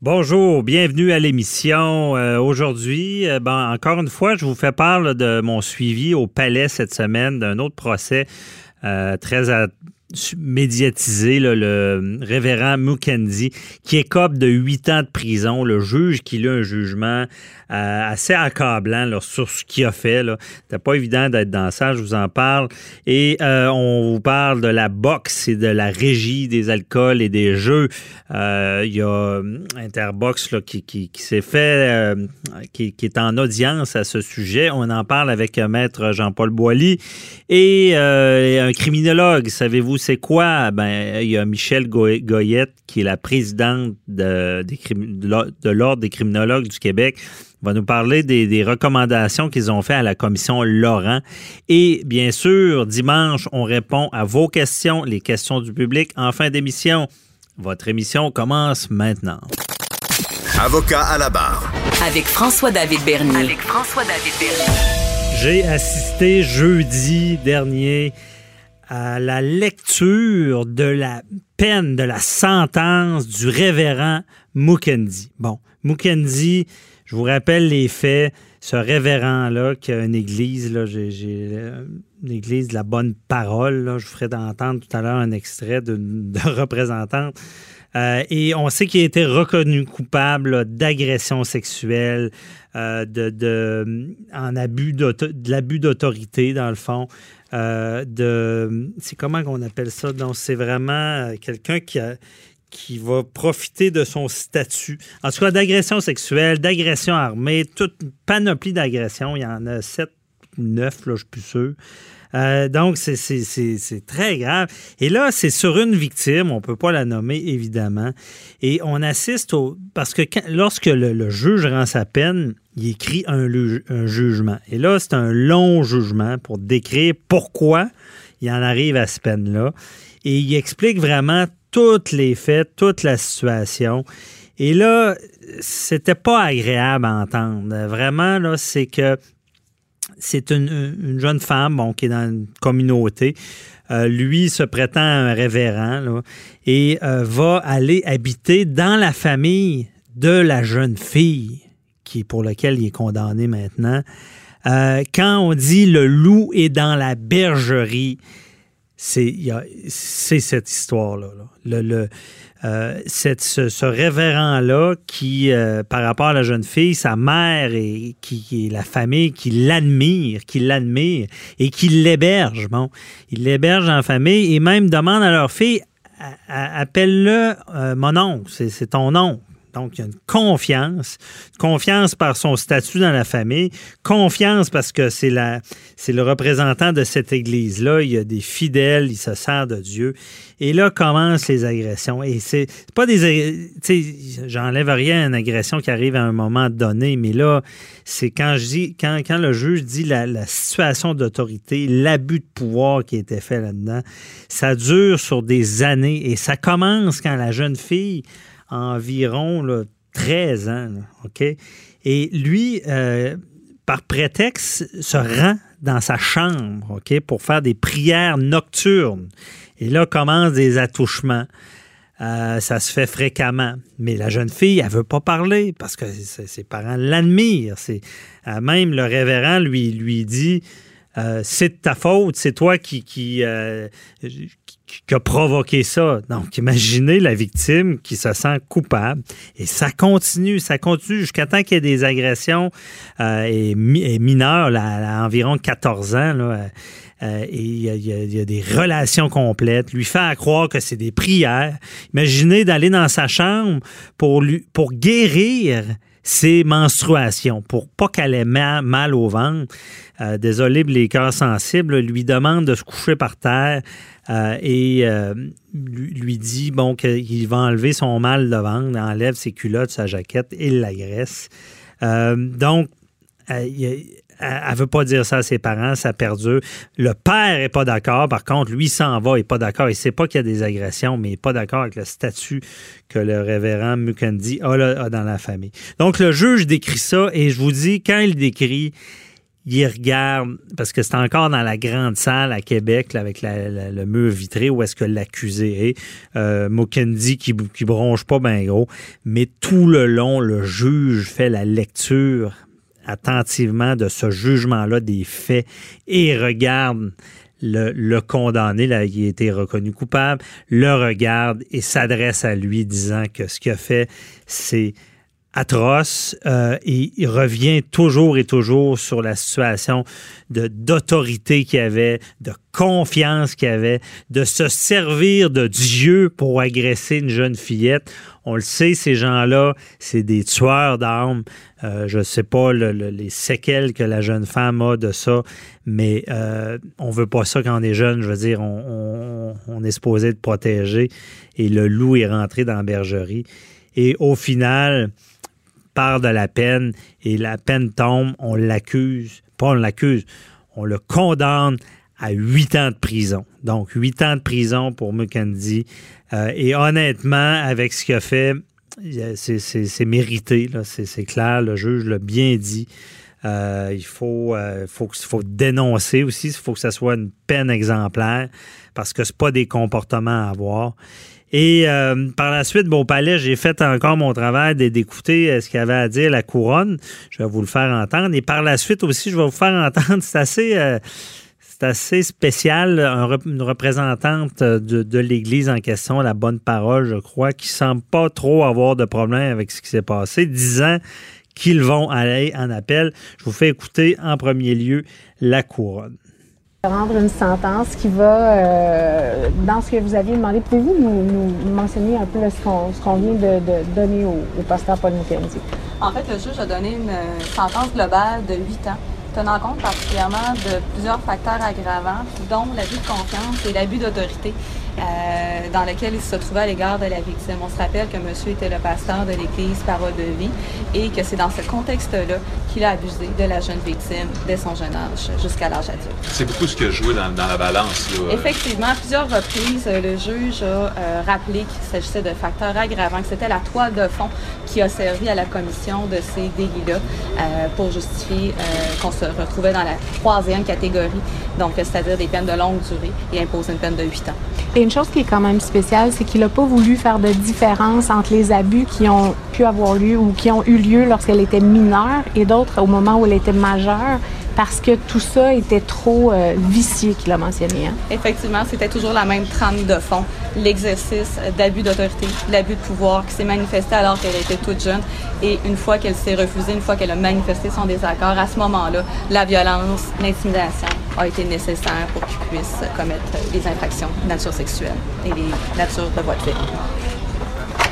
Bonjour, bienvenue à l'émission. Euh, aujourd'hui, euh, ben, encore une fois, je vous fais part de mon suivi au palais cette semaine d'un autre procès euh, très médiatisé, le révérend Mukendi, qui écope de huit ans de prison. Le juge qui a un jugement euh, assez accablant sur ce qu'il a fait. C'était pas évident d'être dans ça, je vous en parle. Et euh, on vous parle de la boxe et de la régie des alcools et des jeux. Euh, il y a Interbox là, qui, qui, s'est fait, qui, qui, est en audience à ce sujet. On en parle avec Maître Jean-Paul Boilly et un criminologue. Savez-vous c'est quoi? Ben, il y a Michel Goyette, qui est la présidente de, de l'Ordre des criminologues du Québec va nous parler des, recommandations qu'ils ont fait à la commission Laurent. Et bien sûr, dimanche, on répond à vos questions, les questions du public en fin d'émission. Votre émission commence maintenant. Avocat à la barre. Avec François-David Bernier. Avec François-David Bernier. J'ai assisté jeudi dernier à la lecture de la peine, de la sentence du révérend Mukendi. Bon, Mukendi, je vous rappelle les faits. Ce révérend-là, qui a une église, là, j'ai, euh, une église de la bonne parole, je vous ferai entendre tout à l'heure un extrait de, représentante. Euh, et on sait qu'il a été reconnu coupable d'agression sexuelle, euh, de, en abus l'abus d'autorité, dans le fond. de, c'est comment qu'on appelle ça? Donc, c'est vraiment quelqu'un qui a, qui va profiter de son statut. En tout cas, d'agression sexuelle, d'agression armée, toute panoplie d'agressions. Il y en a sept, neuf, là, je suis plus sûr. Euh, donc, c'est très grave. Et là, c'est sur une victime, on ne peut pas la nommer, évidemment. Et on assiste au... Parce que lorsque le, juge rend sa peine, il écrit un, jugement. Et là, c'est un long jugement pour décrire pourquoi il en arrive à cette peine-là. Et il explique vraiment toutes les faits, toute la situation. Et là, c'était pas agréable à entendre. Vraiment, là, c'est que c'est une, jeune femme qui est dans une communauté. Euh, lui se prétend un révérend et euh, va aller habiter dans la famille de la jeune fille qui pour laquelle il est condamné maintenant. Euh, quand on dit le loup est dans la bergerie, c'est cette histoire-là. Le, le euh, cette, ce, révérend-là qui, euh, par rapport à la jeune fille, sa mère et qui, est la famille qui l'admire, qui l'admire et qui l'héberge. Bon, il l'héberge en famille et même demande à leur fille appelle-le euh, mon oncle, c'est ton oncle. Donc, il y a une confiance, confiance par son statut dans la famille, confiance parce que c'est la, c'est le représentant de cette église-là. Il y a des fidèles, il se sert de Dieu. Et là commencent les agressions. Et c'est pas des, j'enlève rien à une agression qui arrive à un moment donné, mais là, c'est quand je dis, quand, le juge dit la, la situation d'autorité, l'abus de pouvoir qui a été fait là-dedans, ça dure sur des années et ça commence quand la jeune fille environ 13 ans. Et lui, euh, par prétexte, se rend dans sa chambre OK, pour faire des prières nocturnes. Et là commencent des attouchements. Euh, ça se fait fréquemment. Mais la jeune fille, elle veut pas parler parce que ses parents l'admirent. Euh, même le révérend lui, lui dit c'est de ta faute, c'est toi qui, qui a provoqué ça. Donc, imaginez la victime qui se sent coupable. Et ça continue, ça continue jusqu'à temps qu'il y ait des agressions euh, et, mineures, à environ 14 ans. Là, euh, et il y, a, des relations complètes, lui faire croire que c'est des prières. Imaginez d'aller dans sa chambre pour, lui, pour guérir ses menstruations, pour pas qu'elle ait mal, au ventre. Euh, désolé, les cœurs sensibles lui demande de se coucher par terre euh, et euh, lui, dit bon qu'il va enlever son mal de ventre, enlève ses culottes, sa jaquette et l'agresse. Euh, donc, elle ne veut pas dire ça à ses parents, ça perdure. Le père est pas d'accord, par contre, lui s'en va, il n'est pas d'accord. Il sait pas qu'il y a des agressions, mais il n'est pas d'accord avec le statut que le révérend Mukendi a, dans la famille. Donc, le juge décrit ça et je vous dis, quand il décrit, il regarde, parce que c'est encore dans la grande salle à Québec, avec le mur vitré, où est-ce que l'accusé est. Euh, qui, qui bronche pas bien gros. Mais tout le long, le juge fait la lecture attentivement de ce jugement-là des faits et regarde le, condamné, là, qui a été reconnu coupable, le regarde et s'adresse à lui disant que ce qu'il a fait, c'est atroce euh, il revient toujours et toujours sur la situation d'autorité qu'il avait, de confiance qu'il avait, de se servir de Dieu pour agresser une jeune fillette. On le sait, ces gens-là, c'est des tueurs d'armes. Euh, je ne sais pas les séquelles que la jeune femme a de ça, mais euh, on veut pas ça quand on est jeune. Je veux dire, on, on, est supposé de protéger. Et le loup est rentré dans la bergerie. Et au final, de la peine et la peine tombe, on l'accuse, pas on l'accuse, on le condamne à huit ans de prison. Donc, huit ans de prison pour McKenzie. Euh, et honnêtement, avec ce qu'il a fait, c'est mérité, c'est clair, le juge l'a bien dit. Euh, il faut, euh, faut dénoncer aussi, il faut que ce soit une peine exemplaire parce que ce pas des comportements à avoir. Et euh, par la suite, bon, au palais, j'ai fait encore mon travail d'écouter euh, ce qu'il avait à dire la couronne. Je vais vous le faire entendre. Et par la suite aussi, je vais vous faire entendre, c'est assez, euh, c'est assez spécial, une représentante de, de l'Église en question, la bonne parole, je crois, qui semble pas trop avoir de problème avec ce qui s'est passé, disant qu'ils vont aller en appel. Je vous fais écouter en premier lieu la couronne rendre une sentence qui va, euh, dans ce que vous aviez demandé, pouvez-vous nous, mentionner un peu ce qu'on vient de, donner au, pasteur Paul Mukendi? En fait, le juge a donné une euh, sentence globale de 8 ans, tenant compte particulièrement de plusieurs facteurs aggravants, dont l'abus de confiance et l'abus d'autorité. Euh, dans lequel il se trouvait à l'égard de la victime. On se rappelle que monsieur était le pasteur de l'Église Parole de vie et que c'est dans ce contexte-là qu'il a abusé de la jeune victime dès son jeune âge jusqu'à l'âge adulte. C'est beaucoup ce qui a joué dans, la balance. Effectivement, à plusieurs reprises, le juge a euh, rappelé qu'il s'agissait de facteurs aggravants, que c'était la toile de fond qui a servi à la commission de ces délits-là euh, pour justifier qu'on se retrouvait dans la troisième catégorie, donc c'est-à-dire des peines de longue durée et imposer une peine de 8 ans. Et une chose qui est quand même spéciale, c'est qu'il n'a pas voulu faire de différence entre les abus qui ont pu avoir lieu ou qui ont eu lieu lorsqu'elle était mineure et d'autres au moment où elle était majeure parce que tout ça était trop euh, vicié qu'il a mentionné. Hein. Effectivement, c'était toujours la même trame de fond, l'exercice d'abus d'autorité, l'abus de pouvoir qui s'est manifesté alors qu'elle était toute jeune. Et une fois qu'elle s'est refusée, une fois qu'elle a manifesté son désaccord, à ce moment-là, la violence, l'intimidation a été nécessaire pour qu'il puisse commettre des infractions de nature sexuelle et des natures de voie de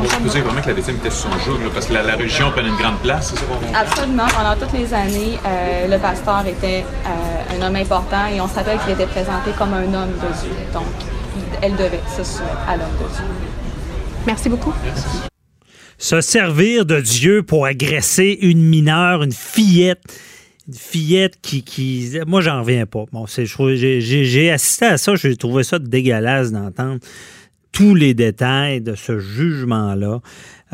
on dire vraiment que la victime était sur son joug, parce que la, religion prenait une grande place, c'est ça? Absolument. Pendant toutes les années, euh, le pasteur était euh, un homme important et on savait qu'il était présenté comme un homme de Dieu. Donc, elle devait se soumettre à l'homme de Dieu. Merci beaucoup. Se servir de Dieu pour agresser une mineure, une fillette une fillette qui, qui moi j'en reviens pas. Bon, j'ai assisté à ça, j'ai trouvé ça dégueulasse d'entendre tous les détails de ce jugement-là.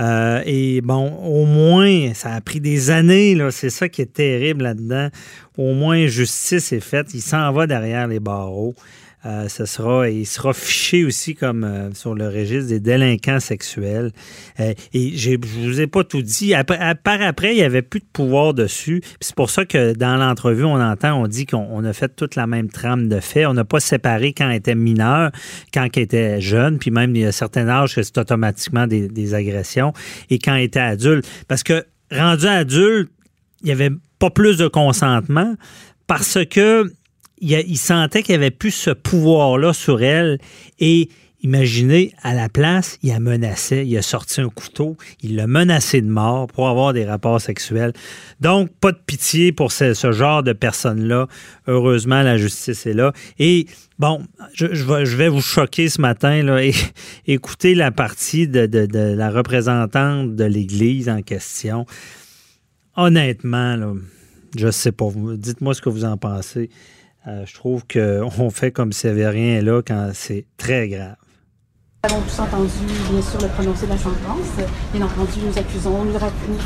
Euh, et bon, au moins, ça a pris des années, là. C'est ça qui est terrible là-dedans. Au moins, justice est faite. Il s'en va derrière les barreaux. Euh, sera, il sera fiché aussi comme euh, sur le registre des délinquants sexuels. Euh, et je vous ai pas tout dit. Après, par après, il n'y avait plus de pouvoir dessus. C'est pour ça que dans l'entrevue, on entend, on dit qu'on a fait toute la même trame de fait. On n'a pas séparé quand elle était mineur, quand elle était jeune, puis même il y a certains âges que c'est automatiquement des, des agressions, et quand elle était adulte. Parce que rendu adulte, il n'y avait pas plus de consentement parce que il, sentait qu'il avait plus ce pouvoir-là sur elle et Imaginez, à la place, il a menacé, il a sorti un couteau, il l'a menacé de mort pour avoir des rapports sexuels. Donc, pas de pitié pour ce, genre de personnes-là. Heureusement, la justice est là. Et bon, je, vais vous choquer ce matin, là, et écoutez la partie de, la représentante de l'Église en question. Honnêtement, je sais pas, dites-moi ce que vous en pensez. Euh, je trouve qu'on fait comme s'il n'y avait rien là quand c'est très grave. Nous avons tous entendu, bien sûr, le prononcé de la sentence. Bien entendu, nous accusons, nous,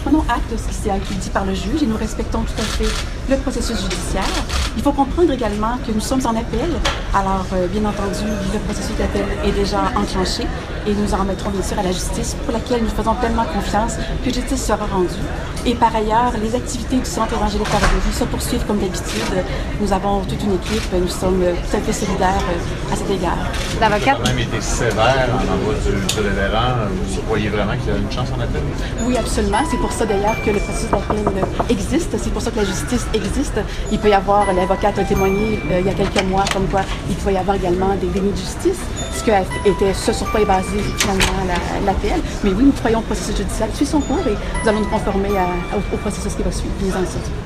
prenons acte de ce qui s'est dit par le juge et nous respectons tout à fait le processus judiciaire. Il faut comprendre également que nous sommes en appel. Alors, euh, bien entendu, le processus d'appel est déjà enclenché et nous en remettrons bien sûr à la justice pour laquelle nous faisons pleinement confiance que justice sera rendue. Et par ailleurs, les activités du Centre évangélique Paradis se poursuivent comme d'habitude. Nous avons toute une équipe, nous sommes tout à fait solidaires à cet égard. L'avocat a quand même été sévère en envoi du, du révérend. Vous croyez vraiment qu'il y a une chance en appel? Oui, absolument. C'est pour ça d'ailleurs que le processus d'appel existe. C'est pour ça que la justice existe. Il peut y avoir, l'avocate a témoigné euh, il y a quelques mois comme quoi il pouvait y avoir également des dénis de justice, ce, que était, ce sur quoi est basé finalement l'APL. Mais oui, nous croyons au processus judiciaire qui suit son cours et nous allons nous conformer au, processus qui va suivre.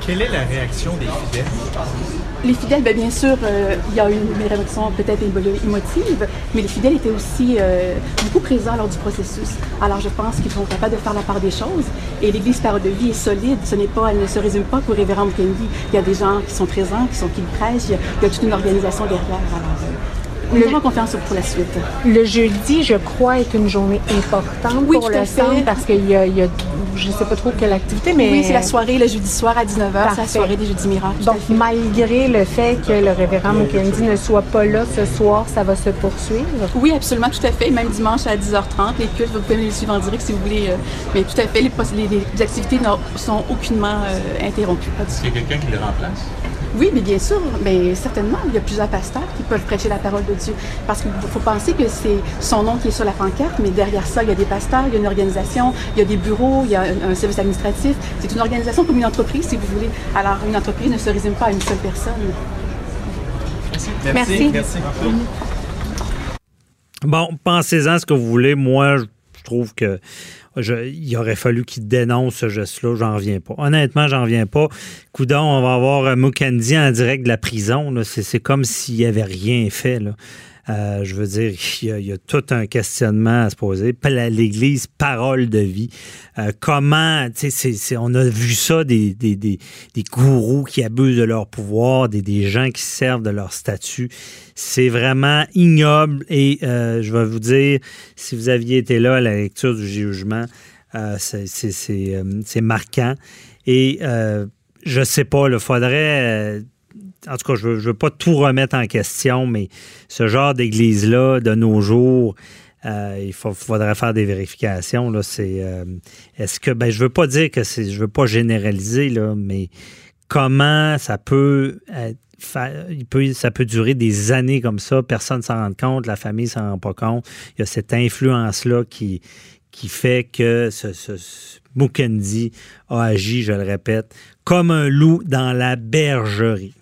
Quelle est la réaction des fidèles? Les fidèles, bien, bien sûr, euh, il y a eu une réaction peut-être émotive, mais les fidèles étaient aussi euh, beaucoup présents lors du processus. Alors je pense qu'ils sont capables de faire la part des choses. Et l'Église Parole de vie est solide. Ce n'est pas, elle ne se résume pas qu'au révérend Mukendi. Il y a des gens qui sont présents, qui sont qui prêchent. Il y a, toute une organisation derrière. Alors, euh, nous avons confiance pour la suite. Le jeudi, je crois, est une journée importante pour le centre parce qu'il y, a, je ne sais pas trop quelle activité, mais... Oui, c'est la soirée le jeudi soir à 19h, c'est la soirée des Jeudis Miracles. Donc, malgré le fait que le révérend Mukendi ne soit pas là ce soir, ça va se poursuivre? Oui, absolument, tout à fait. Même dimanche à 10h30, les cultes, vous pouvez les suivre en direct si vous voulez. Euh, mais tout à fait, les, les, activités ne sont aucunement euh, interrompues. Qu'il y a quelqu'un qui les remplace? Oui, mais bien sûr, mais certainement, il y a plusieurs pasteurs qui peuvent prêcher la parole de Dieu. Parce qu'il faut penser que c'est son nom qui est sur la pancarte, mais derrière ça, il y a des pasteurs, il y a une organisation, il y a des bureaux, il y a un, service administratif. C'est une organisation comme une entreprise, si vous voulez. Alors, une entreprise ne se résume pas à une seule personne. Merci. Merci. Bon, pensez-en ce que vous voulez. Moi, je trouve que il aurait fallu qu'il dénonce ce geste-là. J'en reviens pas. Honnêtement, j'en reviens pas. Coudon, on va avoir Mukendi en direct de la prison. C'est comme s'il avait rien fait. Euh, je veux dire, il y, a, tout un questionnement à se poser. L'Église, parole de vie. Euh, comment, tu sais, on a vu ça, des, des, des, gourous qui abusent de leur pouvoir, des, des gens qui servent de leur statut. C'est vraiment ignoble et euh, je vais vous dire, si vous aviez été là à la lecture du jugement, c'est marquant. Et je sais pas, il faudrait en tout cas, je ne veux, pas tout remettre en question, mais ce genre d'église-là, de nos jours, euh, il faudrait faire des vérifications. C'est, euh, est-ce que, ben, je veux pas dire que c'est, je veux pas généraliser, là, mais comment ça peut il peut, ça peut durer des années comme ça, personne ne s'en rend compte, la famille ne s'en rend pas compte. Il y a cette influence-là qui, qui fait que ce, ce, Mukendi a agi, je le répète, comme un loup dans la bergerie.